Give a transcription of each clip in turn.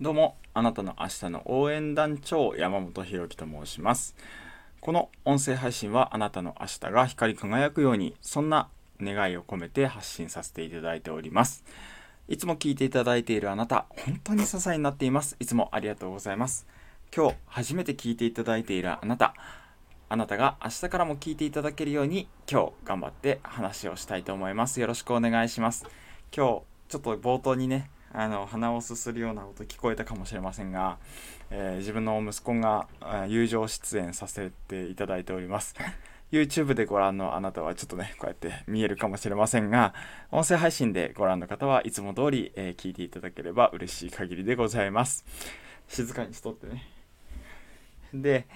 どうも、あなたの明日の応援団長、山本博樹と申します。この音声配信はあなたの明日が光り輝くように、そんな願いを込めて発信させていただいております。いつも聞いていただいているあなた、本当に支えになっています。いつもありがとうございます。今日初めて聞いていただいているあなた、あなたが明日からも聞いていただけるように、今日頑張って話をしたいと思います。よろしくお願いします。今日、ちょっと冒頭にね、あの鼻をすするような音聞こえたかもしれませんが、えー自分の息子が友情出演させていただいております。YouTube でご覧のあなたはちょっとねこうやって見えるかもしれませんが音声配信でご覧の方はいつも通り、えー聞いていただければ嬉しい限りでございます。静かにしとってね。で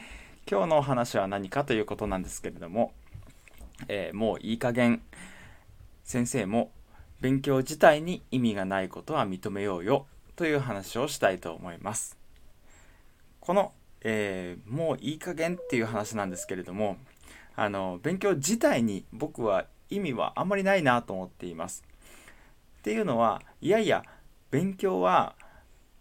今日のお話は何かということなんですけれども、えーもういい加減先生も勉強自体に意味がないことは認めようよという話をしたいと思います。この、えーもういい加減っていう話なんですけれどもあの勉強自体に僕は意味はあんまりないなと思っています。っていうのはいやいや勉強は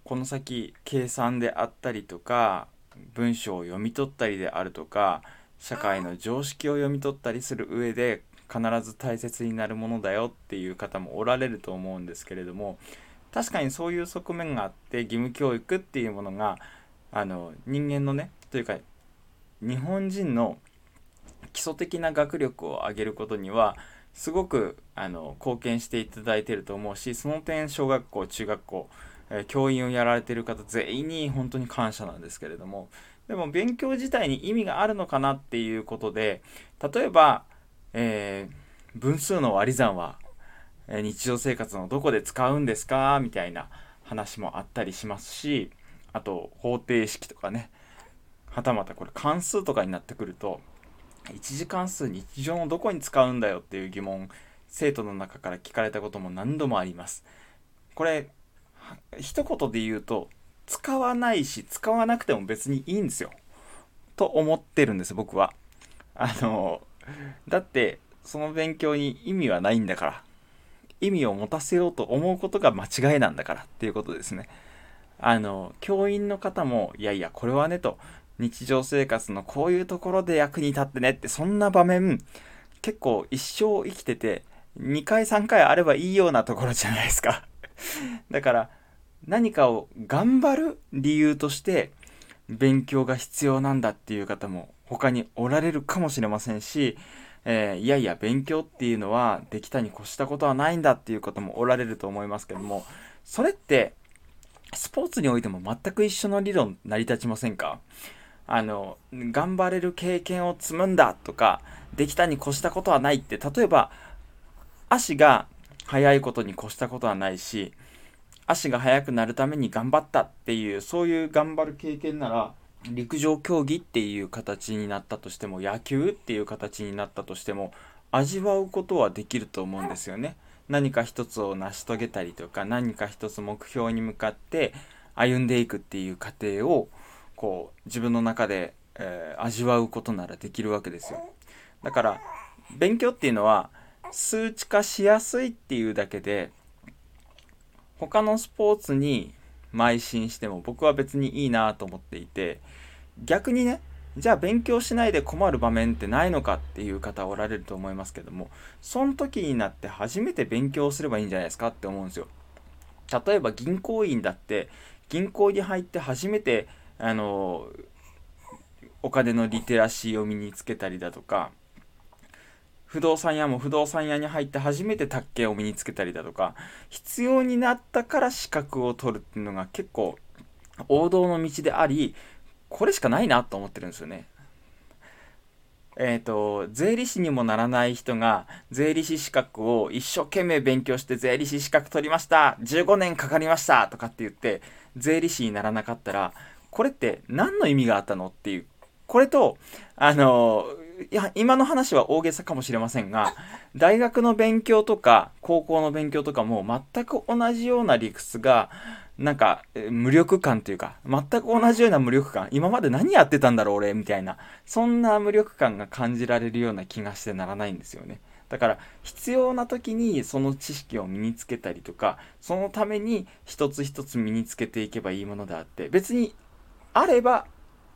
この先計算であったりとか文章を読み取ったりであるとか社会の常識を読み取ったりする上で必ず大切になるものだよっていう方もおられると思うんですけれども確かにそういう側面があって義務教育っていうものがあの人間のねというか日本人の基礎的な学力を上げることにはすごくあの貢献していただいてると思うしその点小学校中学校、えー教員をやられてる方全員に本当に感謝なんですけれどもでも勉強自体に意味があるのかなっていうことで例えば、えー分数の割り算は、え日常生活のどこで使うんですか？みたいな話もあったりしますしあと方程式とかね。はたまたこれ関数とかになってくると一次関数日常のどこに使うんだよっていう疑問生徒の中から聞かれたことも何度もあります。これ一言で言うと使わないし使わなくても別にいいんですよ。と思ってるんです僕は。あの だってその勉強に意味はないんだから。意味を持たせようと思うことが間違いなんだからっていうことですね。あの教員の方もいやいやこれはねと。日常生活のこういうところで役に立ってねってそんな場面結構一生生きてて2回3回あればいいようなところじゃないですか。だから何かを頑張る理由として勉強が必要なんだっていう方も他におられるかもしれませんし、えーいやいや勉強っていうのはできたに越したことはないんだっていう方もおられると思いますけどもそれってスポーツにおいても全く一緒の理論成り立ちませんか？あの頑張れる経験を積むんだとかできたに越したことはないって例えば足が速いことに越したことはないし足が速くなるために頑張ったっていうそういう頑張る経験なら陸上競技っていう形になったとしても野球っていう形になったとしても味わうことはできると思うんですよね。何か一つを成し遂げたりとか何か一つ目標に向かって歩んでいくっていう過程をこう自分の中で、えー味わうことならできるわけですよ。だから勉強っていうのは数値化しやすいっていうだけで他のスポーツに邁進しても僕は別にいいなと思っていて逆にねじゃあ勉強しないで困る場面ってないのかっていう方おられると思いますけどもその時になって初めて勉強すればいいんじゃないですかって思うんですよ。例えば銀行員だって銀行に入って初めてあのお金のリテラシーを身につけたりだとか不動産屋も不動産屋に入って初めて宅建を身につけたりだとか必要になったから資格を取るっていうのが結構王道の道でありこれしかないなと思ってるんですよね。えっ、と税理士にもならない人が税理士資格を一生懸命勉強して税理士資格取りました15年かかりましたとかって言って税理士にならなかったらこれって何の意味があったのっていうこれとあのいや今の話は大げさかもしれませんが 大学の勉強とか高校の勉強とかも全く同じような理屈がなんかえー無力感というか全く同じような無力感今まで何やってたんだろう俺みたいなそんな無力感が感じられるような気がしてならないんですよね。だから必要な時にその知識を身につけたりとかそのために一つ一つ身につけていけばいいものであって別にあれば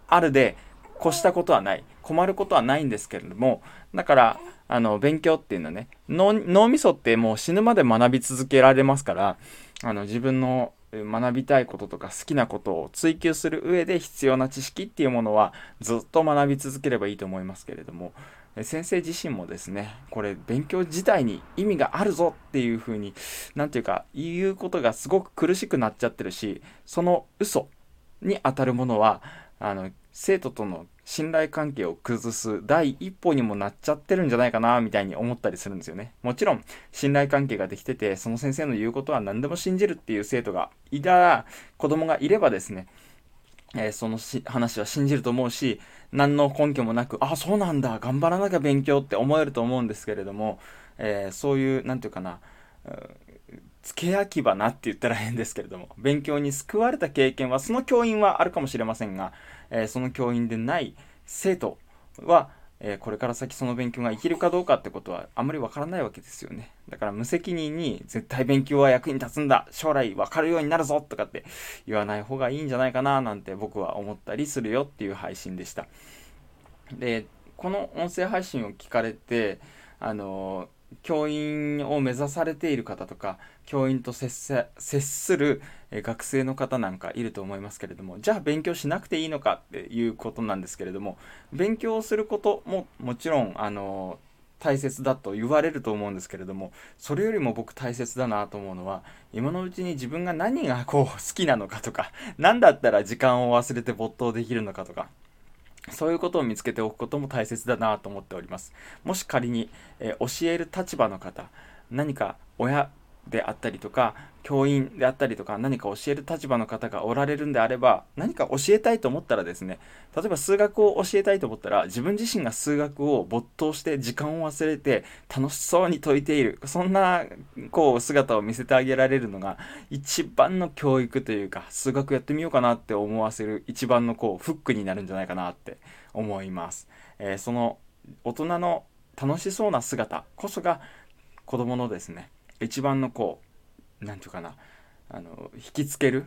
あるで越したことはない困ることはないんですけれどもだからあの勉強っていうのはね脳みそってもう死ぬまで学び続けられますからあの自分の学びたいこととか好きなことを追求する上で必要な知識っていうものはずっと学び続ければいいと思いますけれども先生自身もですねこれ勉強自体に意味があるぞっていうふうに何て言うか言うことがすごく苦しくなっちゃってるしその嘘に当たるものはあの生徒との信頼関係を崩す第一歩にもなっちゃってるんじゃないかなみたいに思ったりするんですよね。もちろん信頼関係ができててその先生の言うことは何でも信じるっていう生徒がいたら子供がいればですねえー、その話は信じると思うし何の根拠もなくあそうなんだ頑張らなきゃ勉強って思えると思うんですけれども、えー、そういう何て言うかな付け焼き場なって言ったら変ですけれども 勉強に救われた経験はその教員はあるかもしれませんが、えー、その教員でない生徒はえー、これから先その勉強が生きるかどうかってことはあんまりわからないわけですよね。だから無責任に絶対勉強は役に立つんだ将来わかるようになるぞとかって言わない方がいいんじゃないかななんて僕は思ったりするよっていう配信でした。で、この音声配信を聞かれて、あのー教員を目指されている方とか教員と接する学生の方なんかいると思いますけれどもじゃあ勉強しなくていいのかっていうことなんですけれども勉強することももちろんあの大切だと言われると思うんですけれどもそれよりも僕大切だなと思うのは今のうちに自分が何がこう好きなのかとか何だったら時間を忘れて没頭できるのかとかそういうことを見つけておくことも大切だなと思っております。もし仮に、えー、教える立場の方、何か親であったりとか、教員であったりとか、何か教える立場の方がおられるんであれば、何か教えたいと思ったらですね、例えば数学を教えたいと思ったら、自分自身が数学を没頭して時間を忘れて楽しそうに解いている、そんなこう姿を見せてあげられるのが一番の教育というか、数学やってみようかなって思わせる一番のこうフックになるんじゃないかなって思います。えー、その大人の楽しそうな姿こそが子供のですね一番のこう何て言うかなあの引きつける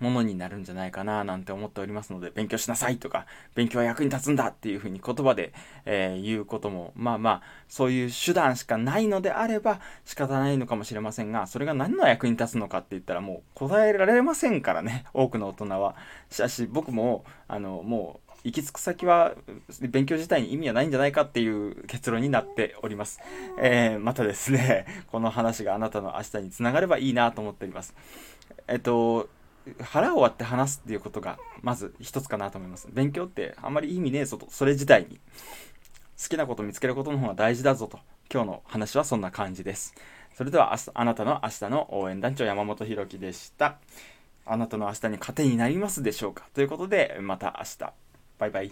ものになるんじゃないかななんて思っておりますので勉強しなさいとか勉強は役に立つんだっていうふうに言葉で、えー、言うこともまあまあそういう手段しかないのであれば仕方ないのかもしれませんがそれが何の役に立つのかって言ったらもう答えられませんからね多くの大人は。しかし僕もあのもう行き着く先は勉強自体に意味はないんじゃないかっていう結論になっております。えー、またですね、この話があなたの明日につながればいいなと思っております。えっと、腹を割って話すっていうことがまず一つかなと思います。勉強ってあんまり意味ねえぞと、それ自体に。好きなこと見つけることの方が大事だぞと。今日の話はそんな感じです。それではあなたの明日の応援団長山本博樹でした。あなたの明日に糧になりますでしょうか？ということで、また明日。拜拜。